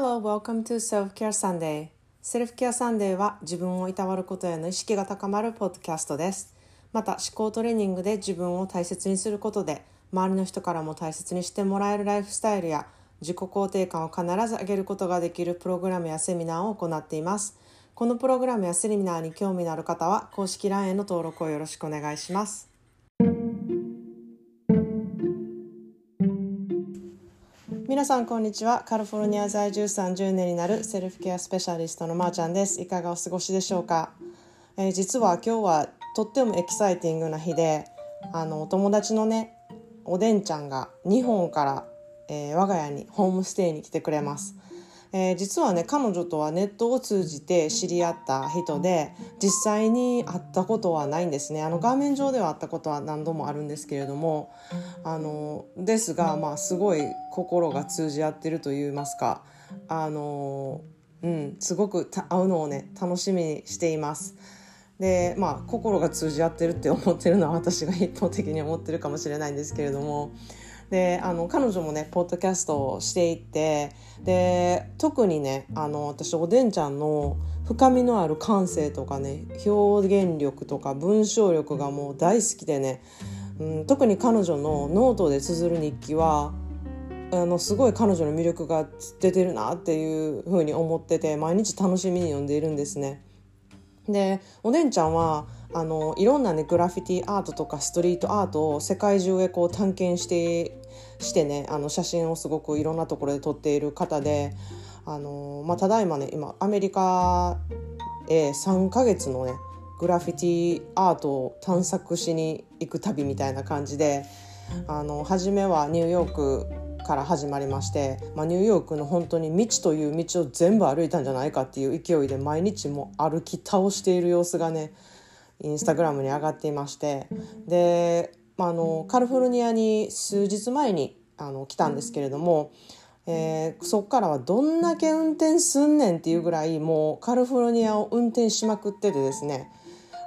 Hello, welcome to Self Care Sunday. セルフケアサンデーは自分をいたわることへの意識が高まるポッドキャストです。また思考トレーニングで自分を大切にすることで周りの人からも大切にしてもらえるライフスタイルや自己肯定感を必ず上げることができるプログラムやセミナーを行っています。このプログラムやセミナーに興味のある方は公式 LINE への登録をよろしくお願いします。皆さんこんにちは。カリフォルニア在住30年になるセルフケアスペシャリストのまーちゃんです。いかがお過ごしでしょうか、えー実は今日はとってもエキサイティングな日であのお友達のねおでんちゃんが日本から、えー我が家にホームステイに来てくれます、えー実はね彼女とはネットを通じて知り合った人で実際に会ったことはないんですねあの画面上では会ったことは何度もあるんですけれどもあのですがまあすごい心が通じ合ってると言いますかあのうんすごく会うのをね楽しみにしています。でまあ心が通じ合ってるって思ってるのは私が一方的に思ってるかもしれないんですけれどもであの彼女もねポッドキャストをしていてで特にねあの私おでんちゃんの深みのある感性とかね表現力とか文章力がもう大好きでね、うん、特に彼女のノートで綴る日記はあのすごい彼女の魅力が出てるなっていうふうに思ってて毎日楽しみに読んでいるんですね。でおでんちゃんはあのいろんなねグラフィティアートとかストリートアートを世界中へこう探検してしてねあの写真をすごくいろんなところで撮っている方であの、まあ、ただいまね今アメリカへ3ヶ月のねグラフィティアートを探索しに行く旅みたいな感じであの初めはニューヨークから始まりまして、まあ、ニューヨークの本当に道という道を全部歩いたんじゃないかっていう勢いで毎日も歩き倒している様子がねインスタグラムに上がっていまして。で、まあ、あのカリフォルニアに数日前にあの来たんですけれども、えーそっからはどんだけ運転すんねんっていうぐらいもうカリフォルニアを運転しまくっててですね。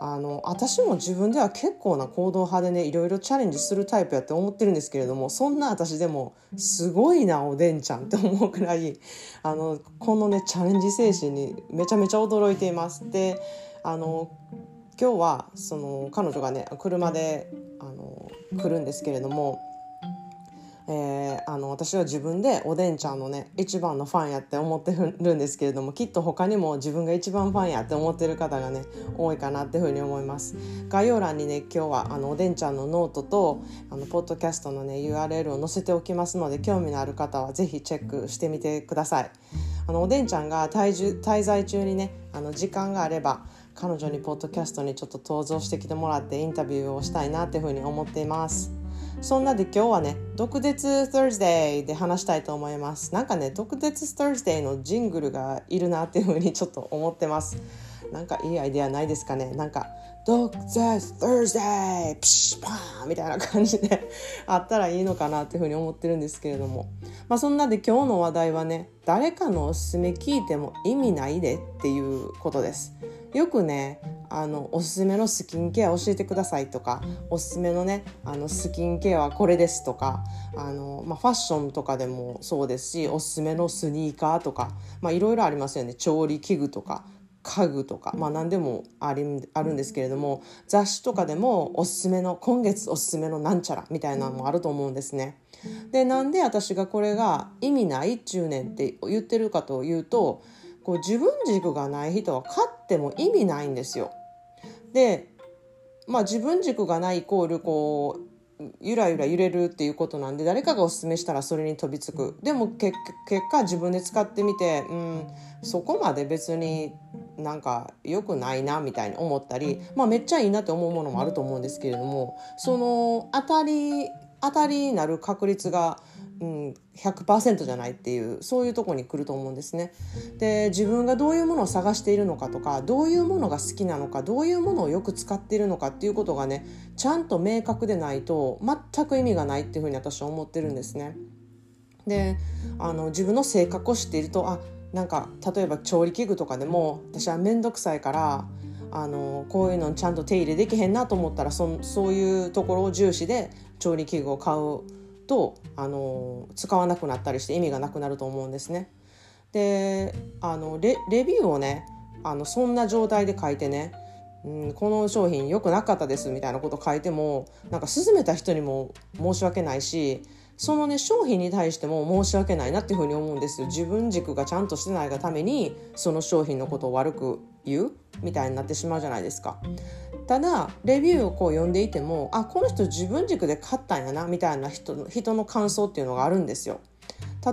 あの私も自分では結構な行動派でねいろいろチャレンジするタイプやって思ってるんですけれどもそんな私でもすごいなおでんちゃんって思うくらいあのこのねチャレンジ精神にめちゃめちゃ驚いています。であの今日はその彼女がね車であの来るんですけれども、えーあの私は自分でおでんちゃんのね一番のファンやって思ってるんですけれどもきっと他にも自分が一番ファンやって思ってる方がね 多いかなっていうふうに思います。概要欄にね今日はあのおでんちゃんのノートとあのポッドキャストのね URL を載せておきますので興味のある方はぜひチェックしてみてください。あのおでんちゃんが滞滞在中にねあの時間があれば彼女にポッドキャストにちょっと登場してきてもらってインタビューをしたいなっていうふうに思っています。そんなで今日はね「毒舌 Thursday」で話したいと思います。なんかね「毒舌 Thursday」のジングルがいるなっていうふうにちょっと思ってます。なんかいいアイデアないですかね？なんか「毒舌 Thursday」ピシッパーンみたいな感じで あったらいいのかなっていうふうに思ってるんですけれども。まあそんなで今日の話題はね誰かのおすすめ聞いても意味ないでっていうことです。よくねあのおすすめのスキンケア教えてくださいとかおすすめのねあのスキンケアはこれですとかあの、まあ、ファッションとかでもそうですしおすすめのスニーカーとかいろいろありますよね。調理器具とか家具とか、まあ、何でもありあるんですけれども雑誌とかでもおすすめの今月おすすめのなんちゃらみたいなのもあると思うんですね。でなんで私がこれが意味ないっちゅうねんって言ってるかというとこう自分軸がない人は買っても意味ないんですよ。でまあ自分軸がないイコールこうゆらゆら揺れるっていうことなんで誰かがおすすめしたらそれに飛びつくでも結結果自分で使ってみてうんそこまで別になんか良くないなみたいに思ったり、まあ、めっちゃいいなって思うものもあると思うんですけれどもその当たり当たりになる確率が、うん、100%じゃないっていうそういうとこに来ると思うんですね。で自分がどういうものを探しているのかとかどういうものが好きなのかどういうものをよく使っているのかっていうことがねちゃんと明確でないと全く意味がないっていうふうに私は思ってるんですね。であの自分の性格を知っているとあなんか例えば調理器具とかでも私は面倒くさいからあのこういうのちゃんと手入れできへんなと思ったらそそういうところを重視で調理器具を買うとあの使わなくなったりして意味がなくなると思うんですね。であのレレビューをねあのそんな状態で書いてね、うん、この商品良くなかったですみたいなこと書いてもなんか勧めた人にも申し訳ないしそのね商品に対しても申し訳ないなっていうふうに思うんですよ。自分軸がちゃんとしてないがためにその商品のことを悪く言うみたいになってしまうじゃないですか。ただレビューをこう読んでいてもあこの人自分軸で買ったんやなみたいな人の人の感想っていうのがあるんですよ。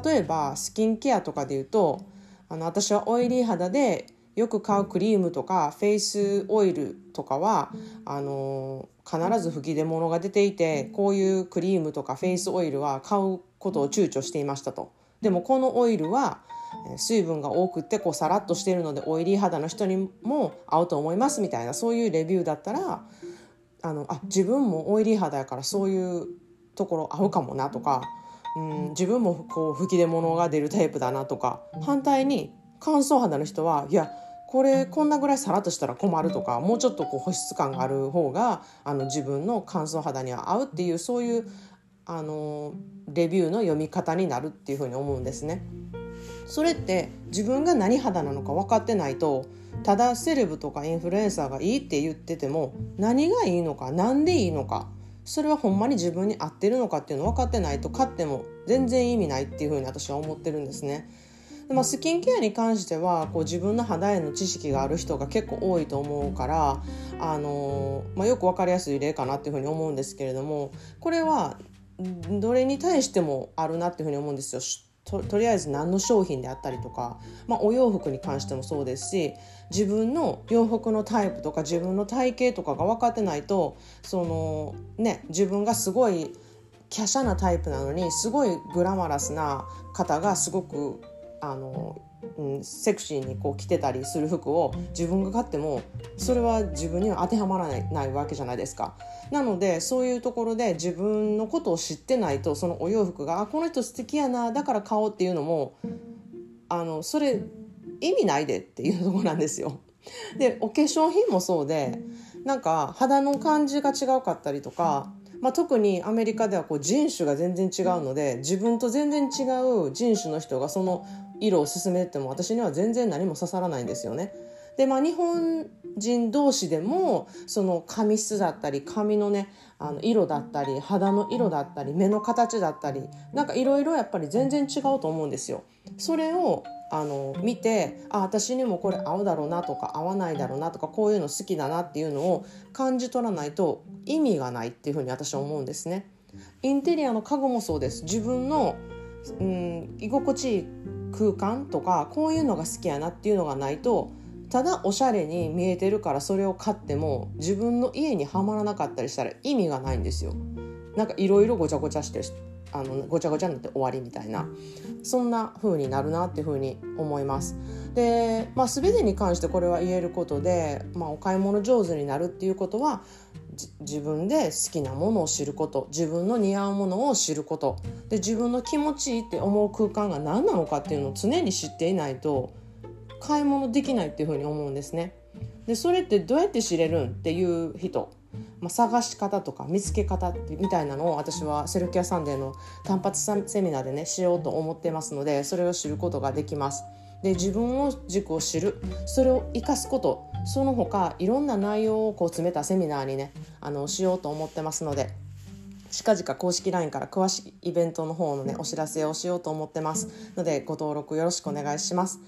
例えばスキンケアとかで言うとあの私はオイリー肌でよく買うクリームとかフェイスオイルとかはあの必ず吹き出物が出ていてこういうクリームとかフェイスオイルは買うことを躊躇していましたと。でもこのオイルは水分が多くてこうさらっとしているのでオイリー肌の人にも合うと思いますみたいなそういうレビューだったらあのあ自分もオイリー肌やからそういうところ合うかもなとか、うん、自分もこう吹き出物が出るタイプだなとか反対に乾燥肌の人はいやこれこんなぐらいさらっとしたら困るとかもうちょっとこう保湿感がある方があの自分の乾燥肌には合うっていうそういうあのレビューの読み方になるっていうふに思うんですね。それって自分が何肌なのか分かってないとただセレブとかインフルエンサーがいいって言ってても何がいいのか何でいいのかそれはほんまに自分に合ってるのかっていうの分かってないと買っても全然意味ないっていうふうに私は思ってるんですね。でまあ、スキンケアに関してはこう自分の肌への知識がある人が結構多いと思うから、あのー、まあ、よく分かりやすい例かなっていうふうに思うんですけれどもこれはどれに対してもあるなっていうふうに思うんですよ。ととりあえず何の商品であったりとか、まあ、お洋服に関してもそうですし自分の洋服のタイプとか自分の体型とかが分かってないとそのね自分がすごい華奢なタイプなのにすごいグラマラスな方がすごくあの、うん、セクシーにこう着てたりする服を自分が買ってもそれは自分には当てはまらないないわけじゃないですか。なのでそういうところで自分のことを知ってないとそのお洋服があこの人素敵やなだから買おうっていうのもあのそれ意味ないでっていうとこなんですよ。でお化粧品もそうでなんか肌の感じが違うかったりとかまあ、特にアメリカではこう人種が全然違うので自分と全然違う人種の人がその色を勧めても私には全然何も刺さらないんですよね。でまあ、日本人同士でもその髪質だったり髪のねあの色だったり肌の色だったり目の形だったりなんかいろいろやっぱり全然違うと思うんですよ。それをあの見てあ私にもこれ合うだろうなとか合わないだろうなとかこういうの好きだなっていうのを感じ取らないと意味がないっていうふうに私は思うんですね。インテリアの家具もそうです自分の、うん、居心地いい空間とかこういうのが好きやなっていうのがないとただおしゃれに見えてるからそれを買っても自分の家にはまらなかったりしたら意味がないんですよ。なんかいろいろごちゃごちゃしてあのごちゃごちゃになって終わりみたいなそんな風になるなっていう風に思います。で、まあ、全てに関してこれは言えることで、まあ、お買い物上手になるっていうことは自分で好きなものを知ること自分の似合うものを知ることで自分の気持ちいいって思う空間が何なのかっていうのを常に知っていないと買い物できないっていうふうに思うんですね。でそれってどうやって知れるんっていう人、まあ、探し方とか見つけ方みたいなのを私はセルフケアサンデーの単発セミナーでねしようと思ってますのでそれを知ることができます。で自分を軸を知るそれを生かすことその他いろんな内容をこう詰めたセミナーにねあのしようと思ってますので近々公式 LINE から詳しいイベントの方のねお知らせをしようと思ってますのでご登録よろしくお願いします。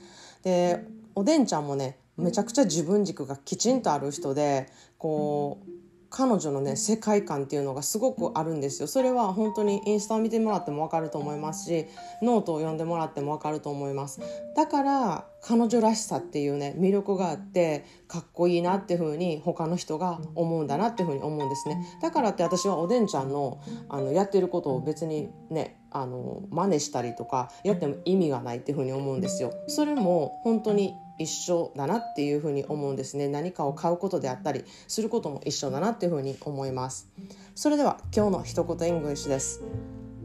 でおでんちゃんもねめちゃくちゃ自分軸がきちんとある人でこう彼女のね世界観っていうのがすごくあるんですよ。それは本当にインスタを見てもらっても分かると思いますしノートを読んでもらっても分かると思います。だから彼女らしさっていうね魅力があってかっこいいなっていうふうに他の人が思うんだなっていうふうに思うんですね。だからって私はおでんちゃんのあのやってることを別にねあの真似したりとかやっても意味がないっていうふうに思うんですよ。それも本当に一緒だなっていうふうに思うんですね。何かを買うことであったりすることも一緒だなっていうふうに思います。それでは今日の一言 English です。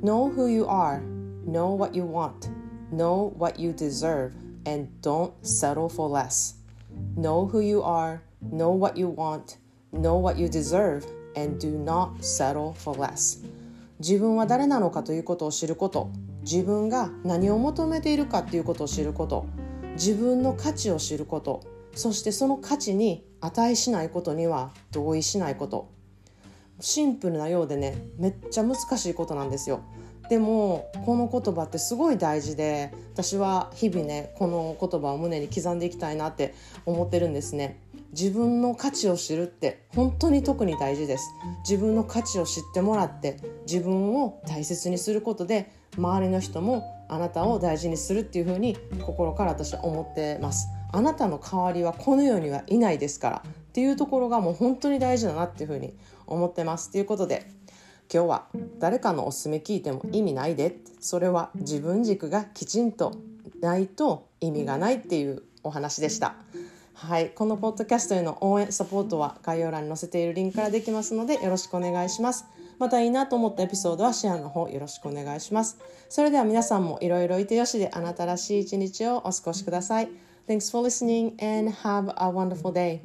Know who you are. Know what you want. Know what you deserve. And don't settle for less. Know who you are Know what you want Know what you deserve and do not settle for less. 自分は誰なのかということを知ること。自分が何を求めているかっていうことを知ること。自分の価値を知ること。そしてその価値に値しないことには同意しないこと。シンプルなようでねめっちゃ難しいことなんですよ。でもこの言葉ってすごい大事で私は日々ねこの言葉を胸に刻んでいきたいなって思ってるんですね。自分の価値を知るって本当に特に大事です。自分の価値を知ってもらって自分を大切にすることで周りの人もあなたを大事にするっていうふうに心から私は思ってます。あなたの代わりはこの世にはいないですからっていうところがもう本当に大事だなっていうふうに思ってます。ということで今日は誰かのおすすめ聞いても意味ないでそれは自分軸がきちんとないと意味がないっていうお話でした。はいこのポッドキャストへの応援サポートは概要欄に載せているリンクからできますのでよろしくお願いします。またいいなと思ったエピソードはシェアの方よろしくお願いします。それでは皆さんもいろいろいてよしであなたらしい一日をお過ごしください。Thanks for listening and have a wonderful day.